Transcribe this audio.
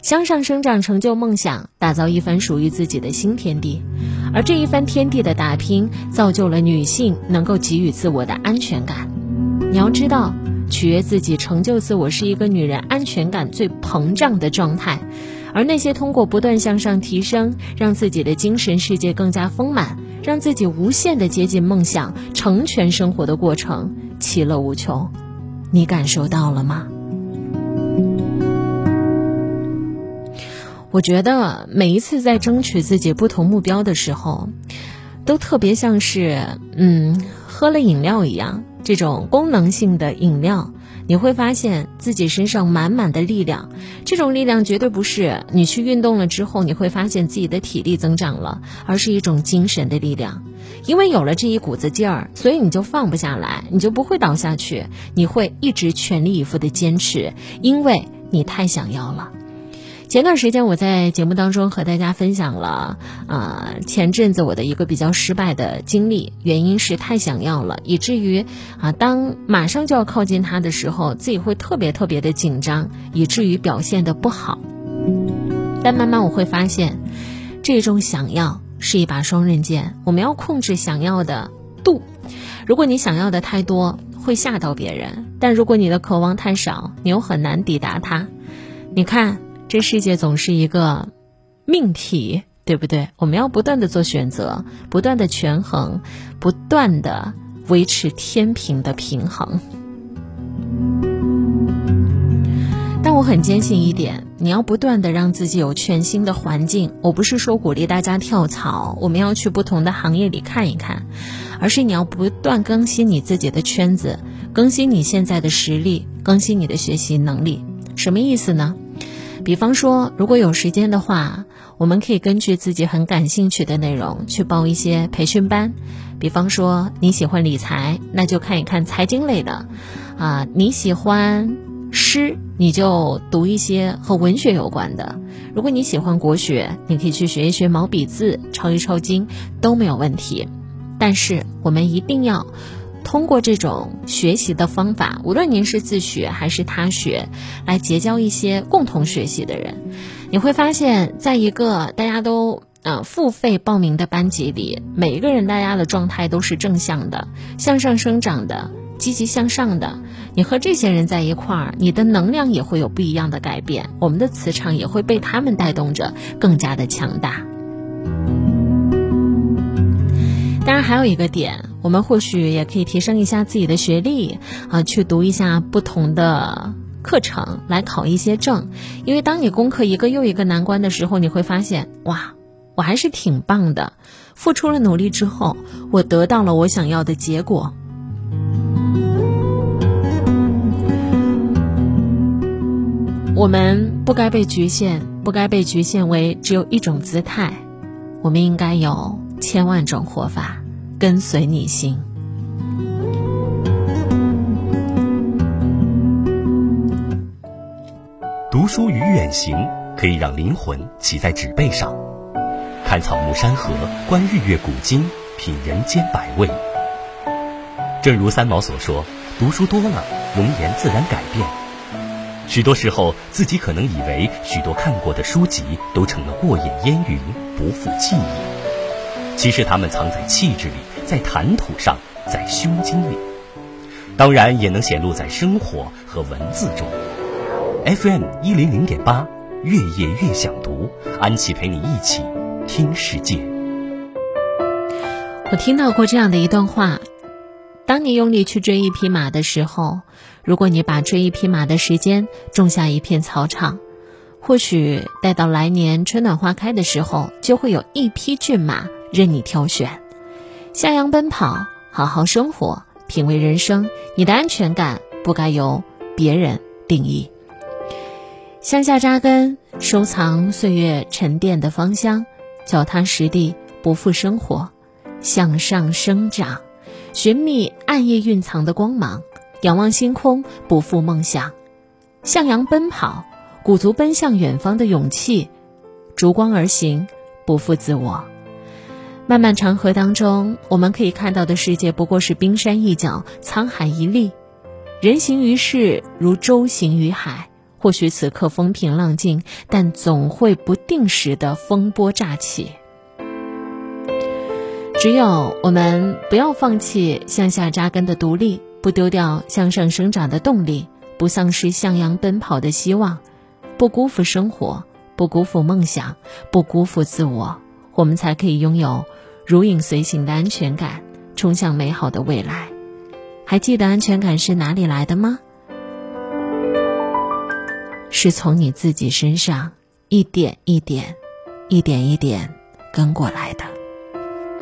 向上生长，成就梦想，打造一番属于自己的新天地。而这一番天地的打拼，造就了女性能够给予自我的安全感。你要知道，取悦自己、成就自我，是一个女人安全感最膨胀的状态。而那些通过不断向上提升，让自己的精神世界更加丰满，让自己无限的接近梦想、成全生活的过程，其乐无穷。你感受到了吗？我觉得每一次在争取自己不同目标的时候，都特别像是嗯喝了饮料一样，这种功能性的饮料。你会发现自己身上满满的力量，这种力量绝对不是你去运动了之后你会发现自己的体力增长了，而是一种精神的力量。因为有了这一股子劲儿，所以你就放不下来，你就不会倒下去，你会一直全力以赴的坚持，因为你太想要了。前段时间我在节目当中和大家分享了，啊，前阵子我的一个比较失败的经历，原因是太想要了，以至于啊，当马上就要靠近他的时候，自己会特别特别的紧张，以至于表现的不好。但慢慢我会发现，这种想要是一把双刃剑，我们要控制想要的度。如果你想要的太多，会吓到别人；但如果你的渴望太少，你又很难抵达它。你看。这世界总是一个命题，对不对？我们要不断的做选择，不断的权衡，不断的维持天平的平衡。但我很坚信一点，你要不断的让自己有全新的环境。我不是说鼓励大家跳槽，我们要去不同的行业里看一看，而是你要不断更新你自己的圈子，更新你现在的实力，更新你的学习能力。什么意思呢？比方说，如果有时间的话，我们可以根据自己很感兴趣的内容去报一些培训班。比方说，你喜欢理财，那就看一看财经类的；啊，你喜欢诗，你就读一些和文学有关的。如果你喜欢国学，你可以去学一学毛笔字，抄一抄经都没有问题。但是，我们一定要。通过这种学习的方法，无论您是自学还是他学，来结交一些共同学习的人，你会发现在一个大家都呃付费报名的班级里，每一个人大家的状态都是正向的、向上生长的、积极向上的。你和这些人在一块儿，你的能量也会有不一样的改变，我们的磁场也会被他们带动着更加的强大。当然，还有一个点。我们或许也可以提升一下自己的学历啊，去读一下不同的课程，来考一些证。因为当你攻克一个又一个难关的时候，你会发现，哇，我还是挺棒的。付出了努力之后，我得到了我想要的结果。我们不该被局限，不该被局限为只有一种姿态。我们应该有千万种活法。跟随你心。读书与远行可以让灵魂骑在纸背上，看草木山河，观日月古今，品人间百味。正如三毛所说：“读书多了，容颜自然改变。”许多时候，自己可能以为许多看过的书籍都成了过眼烟云，不复记忆。其实，它们藏在气质里。在谈吐上，在胸襟里，当然也能显露在生活和文字中。FM 一零零点八，越夜越想读，安琪陪你一起听世界。我听到过这样的一段话：当你用力去追一匹马的时候，如果你把追一匹马的时间种下一片草场，或许待到来年春暖花开的时候，就会有一匹骏马任你挑选。向阳奔跑，好好生活，品味人生。你的安全感不该由别人定义。向下扎根，收藏岁月沉淀的芳香，脚踏实地，不负生活。向上生长，寻觅暗夜蕴藏的光芒，仰望星空，不负梦想。向阳奔跑，鼓足奔向远方的勇气，逐光而行，不负自我。漫漫长河当中，我们可以看到的世界不过是冰山一角、沧海一粟。人行于世，如舟行于海，或许此刻风平浪静，但总会不定时的风波乍起。只有我们不要放弃向下扎根的独立，不丢掉向上生长的动力，不丧失向阳奔跑的希望，不辜负生活，不辜负梦想，不辜负自我，我们才可以拥有如影随形的安全感，冲向美好的未来。还记得安全感是哪里来的吗？是从你自己身上一点一点、一点一点跟过来的。